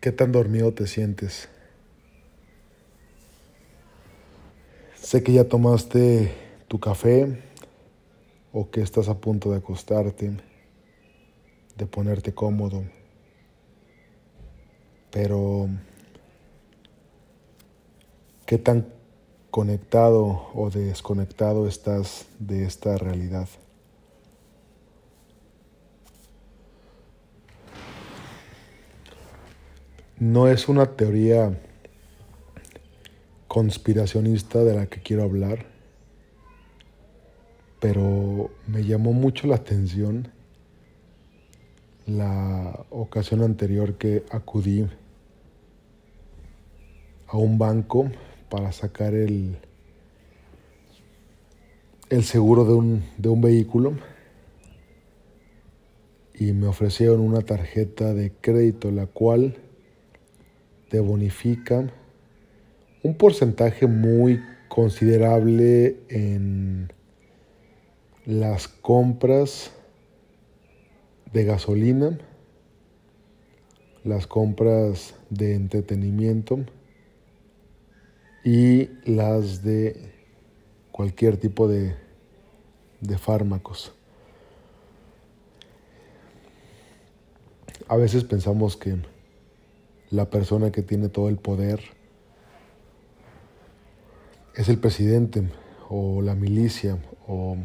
¿Qué tan dormido te sientes? Sé que ya tomaste tu café o que estás a punto de acostarte, de ponerte cómodo, pero ¿qué tan conectado o desconectado estás de esta realidad? No es una teoría conspiracionista de la que quiero hablar, pero me llamó mucho la atención la ocasión anterior que acudí a un banco para sacar el, el seguro de un, de un vehículo y me ofrecieron una tarjeta de crédito la cual te bonifica un porcentaje muy considerable en las compras de gasolina, las compras de entretenimiento y las de cualquier tipo de, de fármacos. A veces pensamos que la persona que tiene todo el poder es el presidente o la milicia o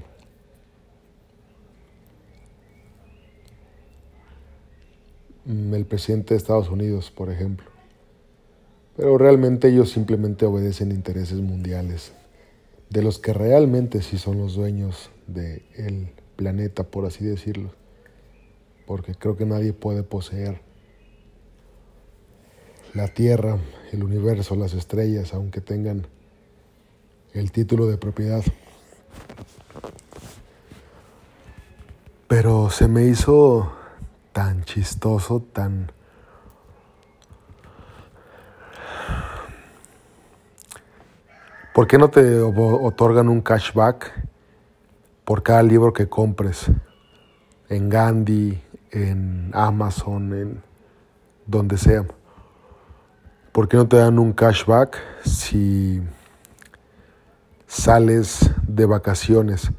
el presidente de Estados Unidos, por ejemplo. Pero realmente ellos simplemente obedecen intereses mundiales, de los que realmente sí son los dueños del planeta, por así decirlo. Porque creo que nadie puede poseer la Tierra, el universo, las estrellas, aunque tengan el título de propiedad. Pero se me hizo tan chistoso, tan... ¿Por qué no te otorgan un cashback por cada libro que compres? En Gandhi, en Amazon, en donde sea. ¿Por qué no te dan un cashback si sales de vacaciones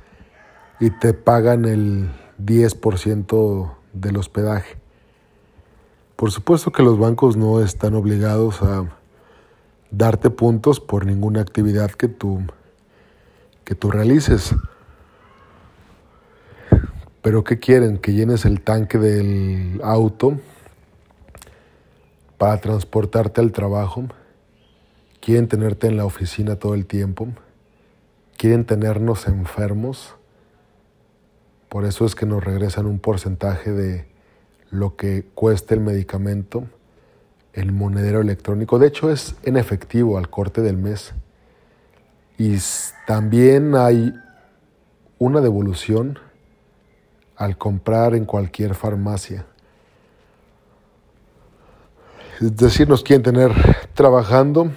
y te pagan el 10% del hospedaje? Por supuesto que los bancos no están obligados a darte puntos por ninguna actividad que tú, que tú realices. Pero ¿qué quieren? Que llenes el tanque del auto para transportarte al trabajo, quieren tenerte en la oficina todo el tiempo, quieren tenernos enfermos, por eso es que nos regresan un porcentaje de lo que cuesta el medicamento, el monedero electrónico, de hecho es en efectivo al corte del mes. Y también hay una devolución al comprar en cualquier farmacia. Es decir, nos quieren tener trabajando,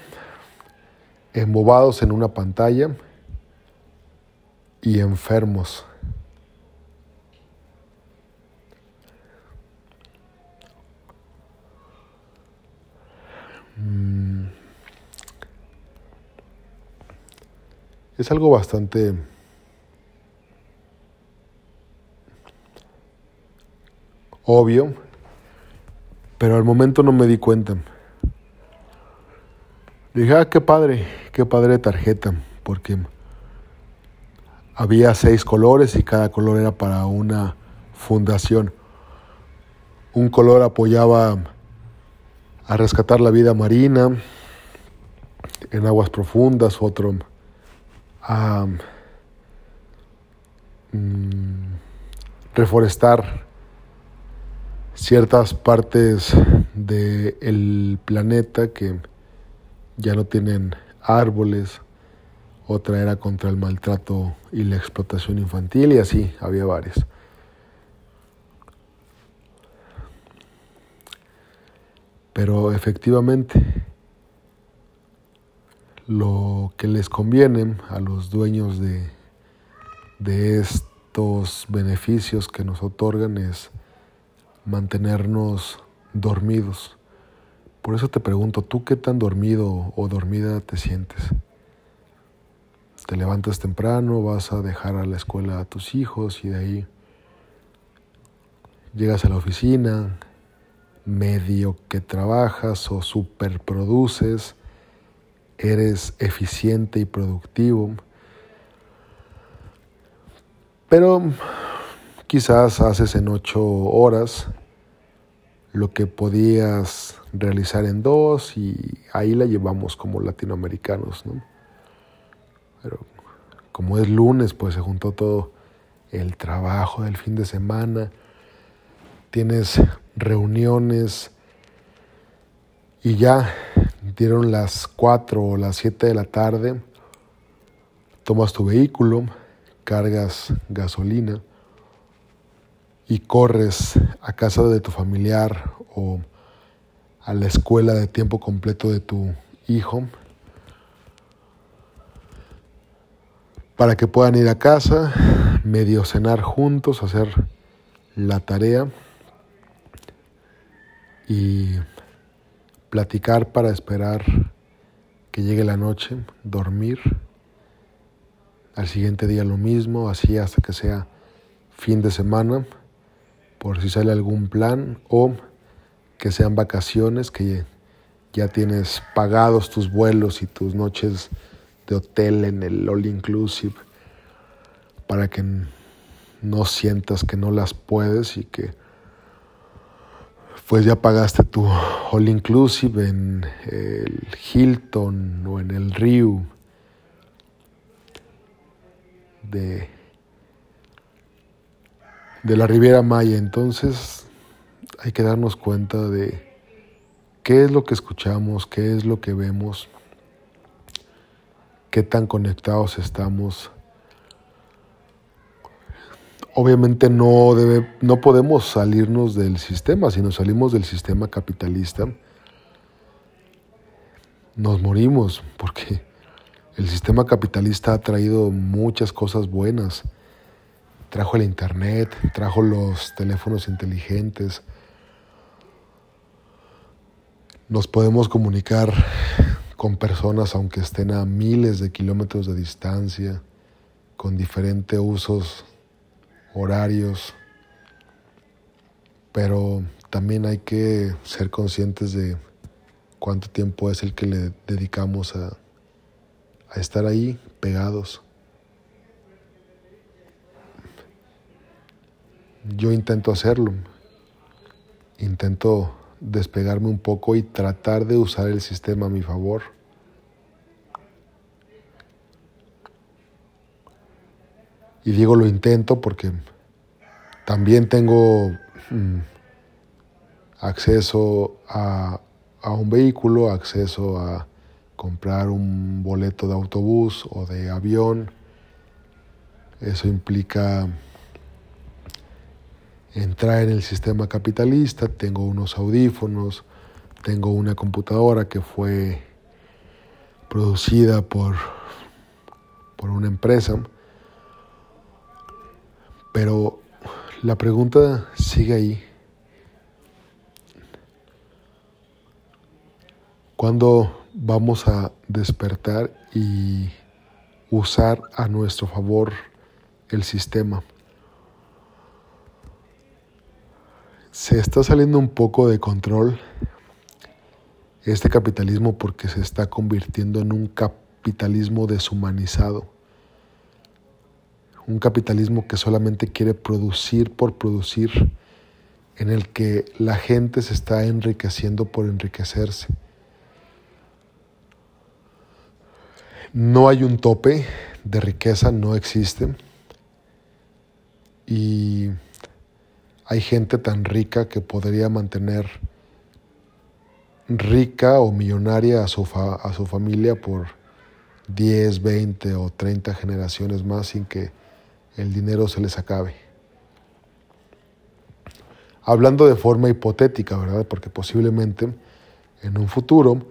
embobados en una pantalla y enfermos. Mm. Es algo bastante obvio pero al momento no me di cuenta. Dije, ah, qué padre, qué padre tarjeta, porque había seis colores y cada color era para una fundación. Un color apoyaba a rescatar la vida marina en aguas profundas, otro a mm, reforestar ciertas partes del planeta que ya no tienen árboles, otra era contra el maltrato y la explotación infantil y así había varias. Pero efectivamente, lo que les conviene a los dueños de, de estos beneficios que nos otorgan es mantenernos dormidos, Por eso te pregunto, ¿tú qué tan dormido o dormida te sientes? Te levantas temprano, vas a dejar a la escuela a tus hijos y de ahí llegas a la oficina, medio que trabajas o superproduces, eres eficiente y productivo, pero quizás haces en ocho horas lo que podías realizar en dos y ahí la llevamos como latinoamericanos, ¿no? Pero como es lunes, pues se juntó todo el trabajo del fin de semana, tienes reuniones y ya dieron las 4 o las 7 de la tarde, tomas tu vehículo, cargas gasolina y corres a casa de tu familiar o a la escuela de tiempo completo de tu hijo para que puedan ir a casa, medio cenar juntos, hacer la tarea y platicar para esperar que llegue la noche, dormir. Al siguiente día lo mismo, así hasta que sea fin de semana, por si sale algún plan o que sean vacaciones, que ya tienes pagados tus vuelos y tus noches de hotel en el all inclusive para que no sientas que no las puedes y que pues ya pagaste tu all inclusive en el Hilton o en el Rio de, de la Riviera Maya. Entonces hay que darnos cuenta de qué es lo que escuchamos, qué es lo que vemos, qué tan conectados estamos obviamente no, debe, no podemos salirnos del sistema. Si nos salimos del sistema capitalista, nos morimos porque el sistema capitalista ha traído muchas cosas buenas. Trajo el Internet, trajo los teléfonos inteligentes. Nos podemos comunicar con personas aunque estén a miles de kilómetros de distancia, con diferentes usos horarios, pero también hay que ser conscientes de cuánto tiempo es el que le dedicamos a, a estar ahí pegados. Yo intento hacerlo, intento despegarme un poco y tratar de usar el sistema a mi favor. Y digo lo intento porque también tengo mm, acceso a, a un vehículo, acceso a comprar un boleto de autobús o de avión. Eso implica entrar en el sistema capitalista, tengo unos audífonos, tengo una computadora que fue producida por, por una empresa pero la pregunta sigue ahí. ¿Cuándo vamos a despertar y usar a nuestro favor el sistema? Se está saliendo un poco de control este capitalismo porque se está convirtiendo en un capitalismo deshumanizado un capitalismo que solamente quiere producir por producir, en el que la gente se está enriqueciendo por enriquecerse. No hay un tope de riqueza, no existe. Y hay gente tan rica que podría mantener rica o millonaria a su, a su familia por 10, 20 o 30 generaciones más sin que el dinero se les acabe. Hablando de forma hipotética, ¿verdad? Porque posiblemente en un futuro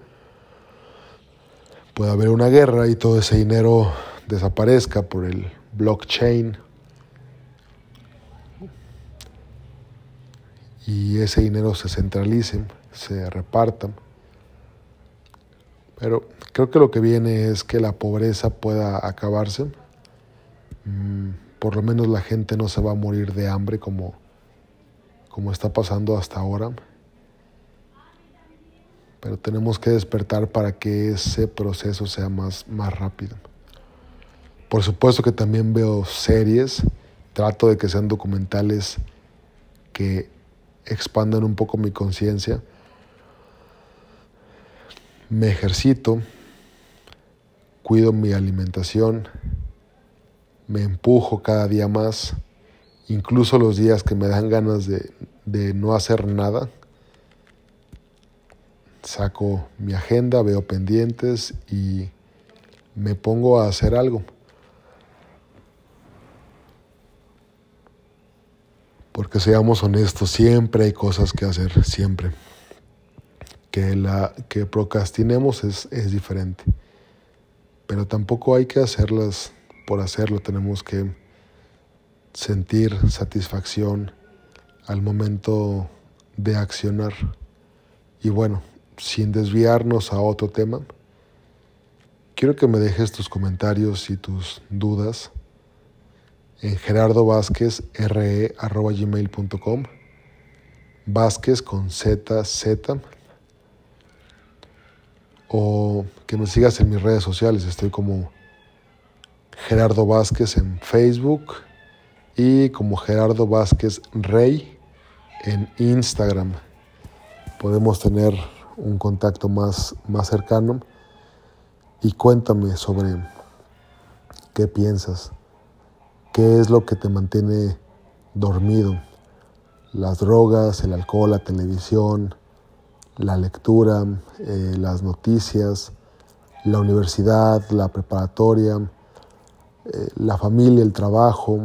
pueda haber una guerra y todo ese dinero desaparezca por el blockchain y ese dinero se centralice, se reparta Pero creo que lo que viene es que la pobreza pueda acabarse. Mm, por lo menos la gente no se va a morir de hambre como, como está pasando hasta ahora. Pero tenemos que despertar para que ese proceso sea más, más rápido. Por supuesto que también veo series, trato de que sean documentales que expandan un poco mi conciencia me ejercito, cuido mi alimentación, me empujo cada día más, incluso los días que me dan ganas de, de no hacer nada. Saco mi agenda, veo pendientes y me pongo a hacer algo. Porque seamos honestos, siempre hay cosas que hacer, siempre que, la, que procrastinemos es, es diferente. Pero tampoco hay que hacerlas por hacerlo, tenemos que sentir satisfacción al momento de accionar. Y bueno, sin desviarnos a otro tema, quiero que me dejes tus comentarios y tus dudas en Gerardo Vázquez re gmail.com Vázquez con Z Z o que me sigas en mis redes sociales. Estoy como Gerardo Vázquez en Facebook y como Gerardo Vázquez Rey en Instagram. Podemos tener un contacto más, más cercano y cuéntame sobre qué piensas, qué es lo que te mantiene dormido, las drogas, el alcohol, la televisión, la lectura, eh, las noticias, la universidad, la preparatoria, eh, la familia, el trabajo.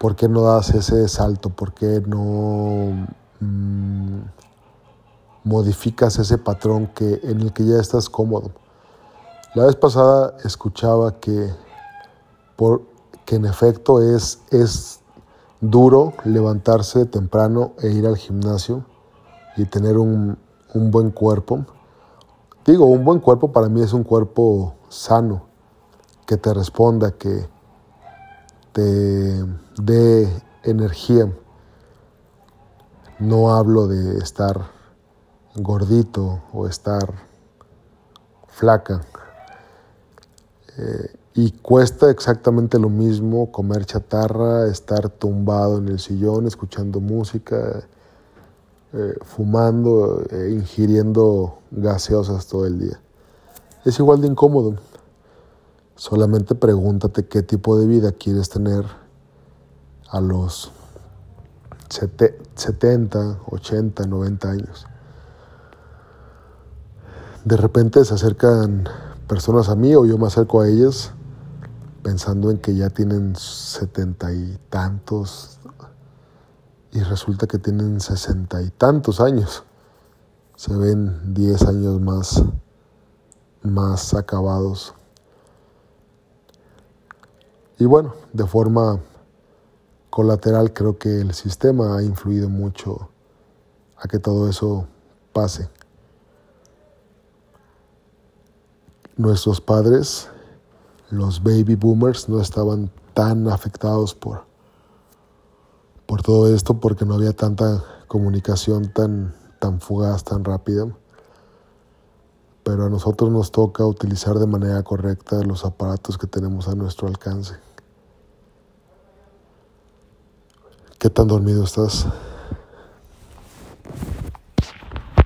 ¿Por qué no das ese salto? ¿Por qué no mm, modificas ese patrón que, en el que ya estás cómodo? La vez pasada escuchaba que, que en efecto es, es duro levantarse temprano e ir al gimnasio y tener un, buen cuerpo. Digo, un buen cuerpo para mí es un cuerpo sano, que te responda, que te dé energía. No hablo de estar gordito o estar flaca. Eh, y cuesta exactamente lo mismo comer chatarra, estar tumbado en el sillón, escuchando música, eh, fumando, e ingiriendo gaseosas todo el día. Es igual de incómodo. Solamente pregúntate qué tipo de vida quieres tener a los 70, 80, 90 años. De repente se acercan personas a mí o yo me acerco a ellas pensando en que ya tienen setenta y tantos y resulta que tienen sesenta y tantos años. Se ven diez años más, más acabados. Y bueno, de forma colateral creo que el sistema ha influido mucho a que todo eso pase. Nuestros padres los baby boomers no estaban tan afectados por, por todo esto porque no había tanta comunicación tan, tan fugaz, tan rápida. Pero a nosotros nos toca utilizar de manera correcta los aparatos que tenemos a nuestro alcance. ¿Qué tan dormido estás?